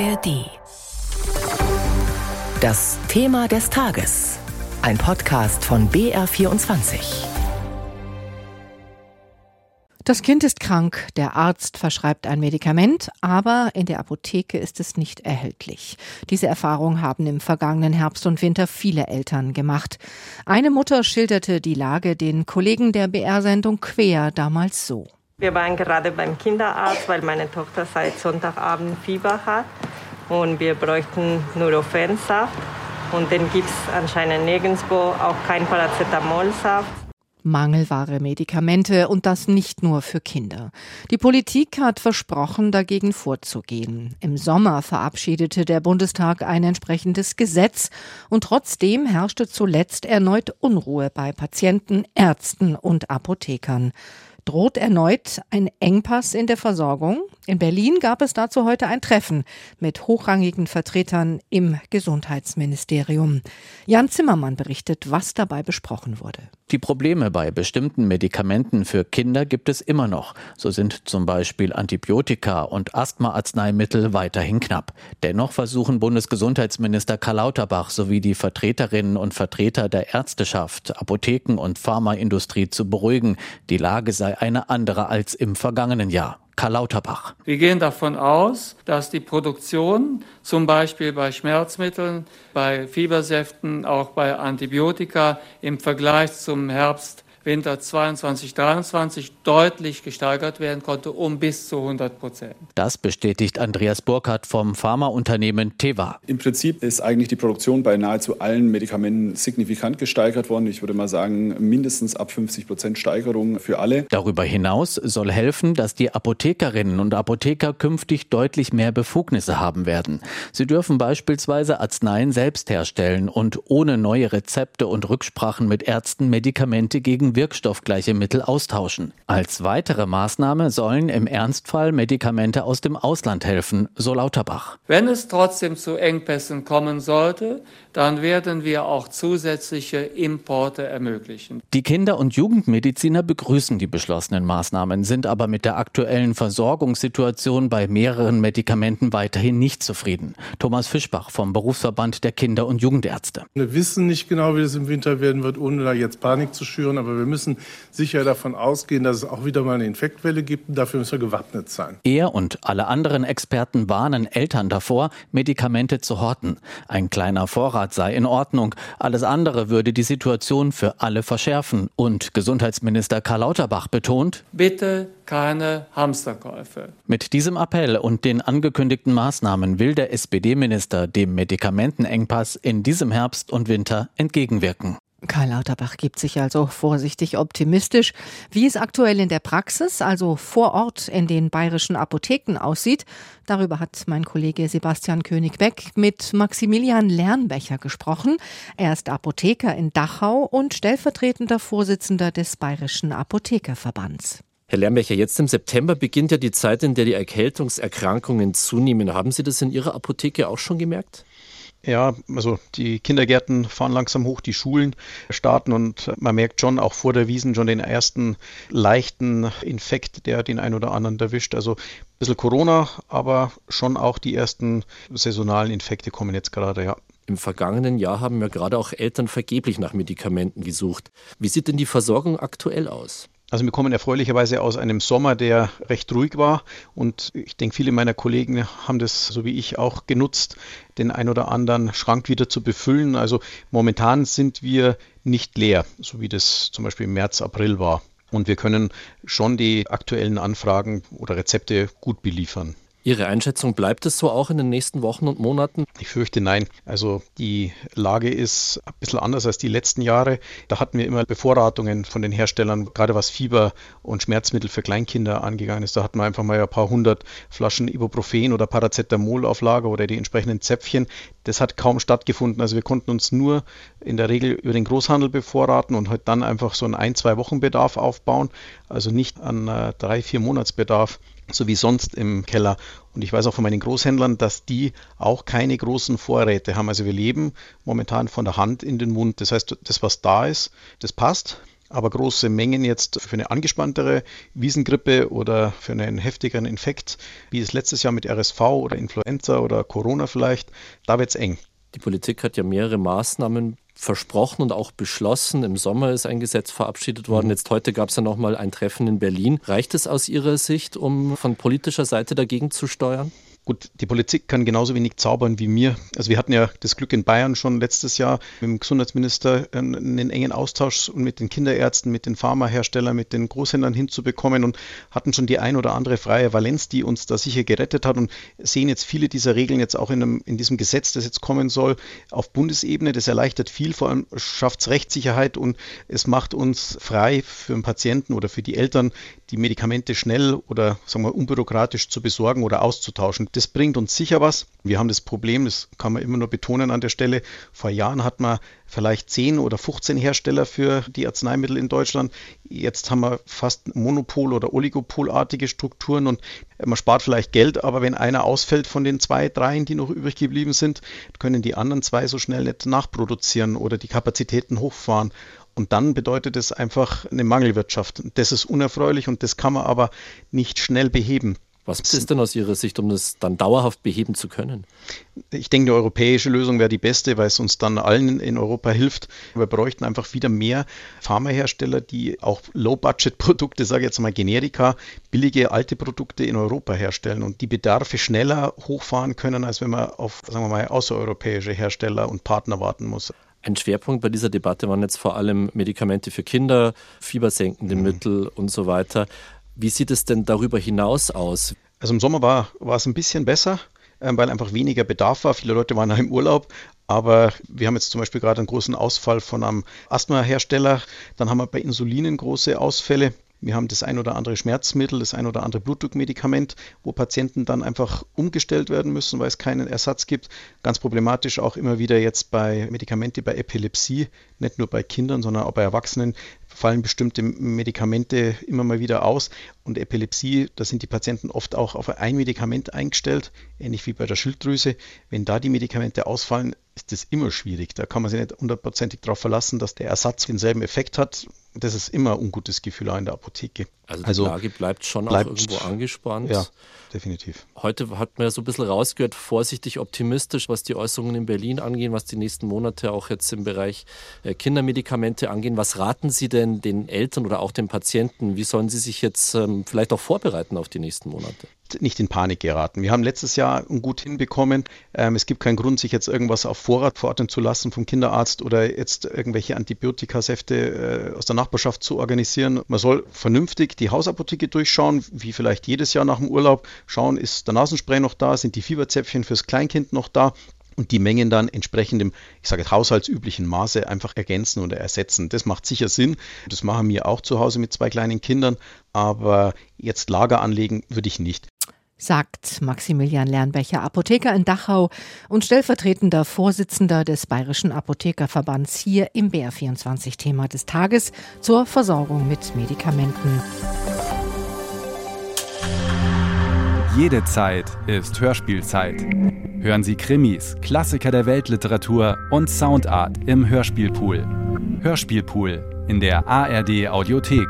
ARD. Das Thema des Tages. Ein Podcast von BR24. Das Kind ist krank, der Arzt verschreibt ein Medikament, aber in der Apotheke ist es nicht erhältlich. Diese Erfahrung haben im vergangenen Herbst und Winter viele Eltern gemacht. Eine Mutter schilderte die Lage den Kollegen der BR-Sendung Quer damals so. Wir waren gerade beim Kinderarzt, weil meine Tochter seit Sonntagabend Fieber hat und wir bräuchten Nurofen-Saft und den gibt es anscheinend nirgendwo, auch kein Paracetamolsaft. Mangelware Medikamente und das nicht nur für Kinder. Die Politik hat versprochen, dagegen vorzugehen. Im Sommer verabschiedete der Bundestag ein entsprechendes Gesetz und trotzdem herrschte zuletzt erneut Unruhe bei Patienten, Ärzten und Apothekern. Droht erneut ein Engpass in der Versorgung? In Berlin gab es dazu heute ein Treffen mit hochrangigen Vertretern im Gesundheitsministerium. Jan Zimmermann berichtet, was dabei besprochen wurde. Die Probleme bei bestimmten Medikamenten für Kinder gibt es immer noch. So sind zum Beispiel Antibiotika und Asthmaarzneimittel weiterhin knapp. Dennoch versuchen Bundesgesundheitsminister Karl Lauterbach sowie die Vertreterinnen und Vertreter der Ärzteschaft, Apotheken und Pharmaindustrie zu beruhigen. Die Lage sei eine andere als im vergangenen Jahr. Karl Lauterbach. Wir gehen davon aus, dass die Produktion zum Beispiel bei Schmerzmitteln, bei Fiebersäften, auch bei Antibiotika im Vergleich zum Herbst Winter 22, 23 deutlich gesteigert werden konnte, um bis zu 100 Prozent. Das bestätigt Andreas Burkhardt vom Pharmaunternehmen Teva. Im Prinzip ist eigentlich die Produktion bei nahezu allen Medikamenten signifikant gesteigert worden. Ich würde mal sagen, mindestens ab 50 Prozent Steigerung für alle. Darüber hinaus soll helfen, dass die Apothekerinnen und Apotheker künftig deutlich mehr Befugnisse haben werden. Sie dürfen beispielsweise Arzneien selbst herstellen und ohne neue Rezepte und Rücksprachen mit Ärzten Medikamente gegen wirkstoffgleiche Mittel austauschen. Als weitere Maßnahme sollen im Ernstfall Medikamente aus dem Ausland helfen, so Lauterbach. Wenn es trotzdem zu Engpässen kommen sollte, dann werden wir auch zusätzliche Importe ermöglichen. Die Kinder- und Jugendmediziner begrüßen die beschlossenen Maßnahmen, sind aber mit der aktuellen Versorgungssituation bei mehreren Medikamenten weiterhin nicht zufrieden. Thomas Fischbach vom Berufsverband der Kinder- und Jugendärzte. Wir wissen nicht genau, wie es im Winter werden wird, ohne da jetzt Panik zu schüren, aber wir müssen sicher davon ausgehen, dass es auch wieder mal eine Infektwelle gibt und dafür müssen wir gewappnet sein. Er und alle anderen Experten warnen Eltern davor, Medikamente zu horten. Ein kleiner Vorrat Vorrat sei in Ordnung. Alles andere würde die Situation für alle verschärfen. Und Gesundheitsminister Karl Lauterbach betont, bitte keine Hamsterkäufe. Mit diesem Appell und den angekündigten Maßnahmen will der SPD-Minister dem Medikamentenengpass in diesem Herbst und Winter entgegenwirken. Karl Lauterbach gibt sich also vorsichtig optimistisch. Wie es aktuell in der Praxis, also vor Ort in den bayerischen Apotheken aussieht, darüber hat mein Kollege Sebastian König-Beck mit Maximilian Lernbecher gesprochen. Er ist Apotheker in Dachau und stellvertretender Vorsitzender des Bayerischen Apothekerverbands. Herr Lernbecher, jetzt im September beginnt ja die Zeit, in der die Erkältungserkrankungen zunehmen. Haben Sie das in Ihrer Apotheke auch schon gemerkt? Ja, also die Kindergärten fahren langsam hoch, die Schulen starten und man merkt schon auch vor der Wiesen schon den ersten leichten Infekt, der den einen oder anderen erwischt. Also ein bisschen Corona, aber schon auch die ersten saisonalen Infekte kommen jetzt gerade, ja. Im vergangenen Jahr haben ja gerade auch Eltern vergeblich nach Medikamenten gesucht. Wie sieht denn die Versorgung aktuell aus? Also wir kommen erfreulicherweise aus einem Sommer, der recht ruhig war und ich denke, viele meiner Kollegen haben das, so wie ich, auch genutzt, den ein oder anderen Schrank wieder zu befüllen. Also momentan sind wir nicht leer, so wie das zum Beispiel im März, April war. Und wir können schon die aktuellen Anfragen oder Rezepte gut beliefern. Ihre Einschätzung, bleibt es so auch in den nächsten Wochen und Monaten? Ich fürchte nein. Also die Lage ist ein bisschen anders als die letzten Jahre. Da hatten wir immer Bevorratungen von den Herstellern, gerade was Fieber und Schmerzmittel für Kleinkinder angegangen ist. Da hatten wir einfach mal ein paar hundert Flaschen Ibuprofen oder Paracetamol auf Lager oder die entsprechenden Zäpfchen. Das hat kaum stattgefunden. Also wir konnten uns nur in der Regel über den Großhandel bevorraten und halt dann einfach so einen ein, zwei Wochen Bedarf aufbauen. Also nicht an äh, drei, vier Monatsbedarf so wie sonst im Keller. Und ich weiß auch von meinen Großhändlern, dass die auch keine großen Vorräte haben. Also wir leben momentan von der Hand in den Mund. Das heißt, das, was da ist, das passt. Aber große Mengen jetzt für eine angespanntere Wiesengrippe oder für einen heftigeren Infekt, wie es letztes Jahr mit RSV oder Influenza oder Corona vielleicht, da wird es eng. Die Politik hat ja mehrere Maßnahmen versprochen und auch beschlossen. Im Sommer ist ein Gesetz verabschiedet worden. Mhm. Jetzt heute gab es ja nochmal ein Treffen in Berlin. Reicht es aus Ihrer Sicht, um von politischer Seite dagegen zu steuern? Gut, die Politik kann genauso wenig zaubern wie mir. Also wir hatten ja das Glück in Bayern schon letztes Jahr mit dem Gesundheitsminister einen engen Austausch und mit den Kinderärzten, mit den Pharmaherstellern, mit den Großhändlern hinzubekommen und hatten schon die ein oder andere freie Valenz, die uns da sicher gerettet hat und sehen jetzt viele dieser Regeln jetzt auch in, einem, in diesem Gesetz, das jetzt kommen soll, auf Bundesebene. Das erleichtert viel, vor allem schafft es Rechtssicherheit und es macht uns frei für den Patienten oder für die Eltern, die Medikamente schnell oder sagen wir unbürokratisch zu besorgen oder auszutauschen. Das bringt uns sicher was. Wir haben das Problem, das kann man immer nur betonen an der Stelle, vor Jahren hat man vielleicht 10 oder 15 Hersteller für die Arzneimittel in Deutschland. Jetzt haben wir fast Monopol- oder Oligopolartige Strukturen und man spart vielleicht Geld, aber wenn einer ausfällt von den zwei, dreien, die noch übrig geblieben sind, können die anderen zwei so schnell nicht nachproduzieren oder die Kapazitäten hochfahren. Und dann bedeutet es einfach eine Mangelwirtschaft. Das ist unerfreulich und das kann man aber nicht schnell beheben. Was ist denn aus Ihrer Sicht, um das dann dauerhaft beheben zu können? Ich denke, die europäische Lösung wäre die beste, weil es uns dann allen in Europa hilft. Wir bräuchten einfach wieder mehr Pharmahersteller, die auch Low-Budget-Produkte, sage ich jetzt mal Generika, billige alte Produkte in Europa herstellen und die Bedarfe schneller hochfahren können, als wenn man auf, sagen wir mal, außereuropäische Hersteller und Partner warten muss. Ein Schwerpunkt bei dieser Debatte waren jetzt vor allem Medikamente für Kinder, fiebersenkende mhm. Mittel und so weiter. Wie sieht es denn darüber hinaus aus? Also im Sommer war, war es ein bisschen besser, ähm, weil einfach weniger Bedarf war. Viele Leute waren im Urlaub, aber wir haben jetzt zum Beispiel gerade einen großen Ausfall von einem Asthmahersteller. Dann haben wir bei Insulinen große Ausfälle. Wir haben das ein oder andere Schmerzmittel, das ein oder andere Blutdruckmedikament, wo Patienten dann einfach umgestellt werden müssen, weil es keinen Ersatz gibt. Ganz problematisch auch immer wieder jetzt bei Medikamente bei Epilepsie, nicht nur bei Kindern, sondern auch bei Erwachsenen fallen bestimmte Medikamente immer mal wieder aus. Und Epilepsie, da sind die Patienten oft auch auf ein Medikament eingestellt, ähnlich wie bei der Schilddrüse. Wenn da die Medikamente ausfallen, ist das immer schwierig. Da kann man sich nicht hundertprozentig darauf verlassen, dass der Ersatz denselben Effekt hat das ist immer ein ungutes Gefühl auch in der Apotheke. Also die also Lage bleibt schon bleibt, auch irgendwo angespannt. Ja, definitiv. Heute hat man ja so ein bisschen rausgehört, vorsichtig optimistisch, was die Äußerungen in Berlin angehen, was die nächsten Monate auch jetzt im Bereich äh, Kindermedikamente angehen. Was raten Sie denn den Eltern oder auch den Patienten? Wie sollen sie sich jetzt ähm, vielleicht auch vorbereiten auf die nächsten Monate? Nicht in Panik geraten. Wir haben letztes Jahr gut hinbekommen. Ähm, es gibt keinen Grund, sich jetzt irgendwas auf Vorrat verordnen zu lassen vom Kinderarzt oder jetzt irgendwelche Antibiotikasäfte äh, aus der Nachbarschaft zu organisieren. Man soll vernünftig die Hausapotheke durchschauen, wie vielleicht jedes Jahr nach dem Urlaub. Schauen, ist der Nasenspray noch da, sind die Fieberzäpfchen fürs Kleinkind noch da und die Mengen dann entsprechend im, ich sage haushaltsüblichen Maße einfach ergänzen oder ersetzen. Das macht sicher Sinn. Das machen wir auch zu Hause mit zwei kleinen Kindern, aber jetzt Lager anlegen würde ich nicht sagt Maximilian Lernbecher, Apotheker in Dachau und stellvertretender Vorsitzender des Bayerischen Apothekerverbands hier im BR24-Thema des Tages zur Versorgung mit Medikamenten. Jede Zeit ist Hörspielzeit. Hören Sie Krimis, Klassiker der Weltliteratur und Soundart im Hörspielpool. Hörspielpool in der ARD Audiothek.